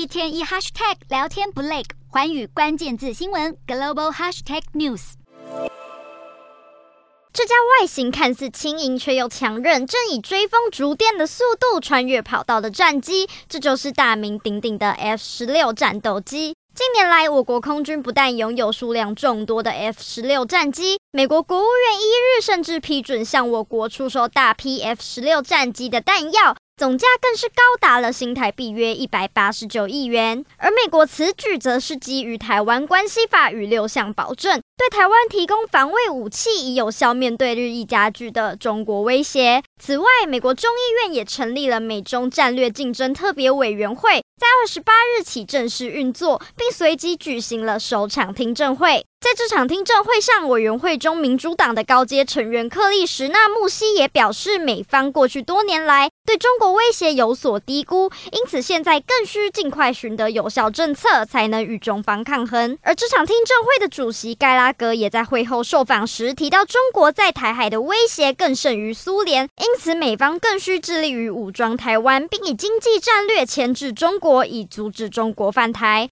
一天一 hashtag 聊天不累，环宇关键字新闻 global hashtag news。这架外形看似轻盈却又强韧，正以追风逐电的速度穿越跑道的战机，这就是大名鼎鼎的 F 十六战斗机。近年来，我国空军不但拥有数量众多的 F 十六战机，美国国务院一日甚至批准向我国出售大批 F 十六战机的弹药。总价更是高达了新台币约一百八十九亿元，而美国此举则是基于《台湾关系法》与六项保证，对台湾提供防卫武器，以有效面对日益加剧的中国威胁。此外，美国众议院也成立了美中战略竞争特别委员会，在二十八日起正式运作，并随即举行了首场听证会。在这场听证会上，委员会中民主党的高阶成员克利什纳穆西也表示，美方过去多年来对中国威胁有所低估，因此现在更需尽快寻得有效政策，才能与中方抗衡。而这场听证会的主席盖拉格也在会后受访时提到，中国在台海的威胁更胜于苏联，因此美方更需致力于武装台湾，并以经济战略牵制中国，以阻止中国犯台。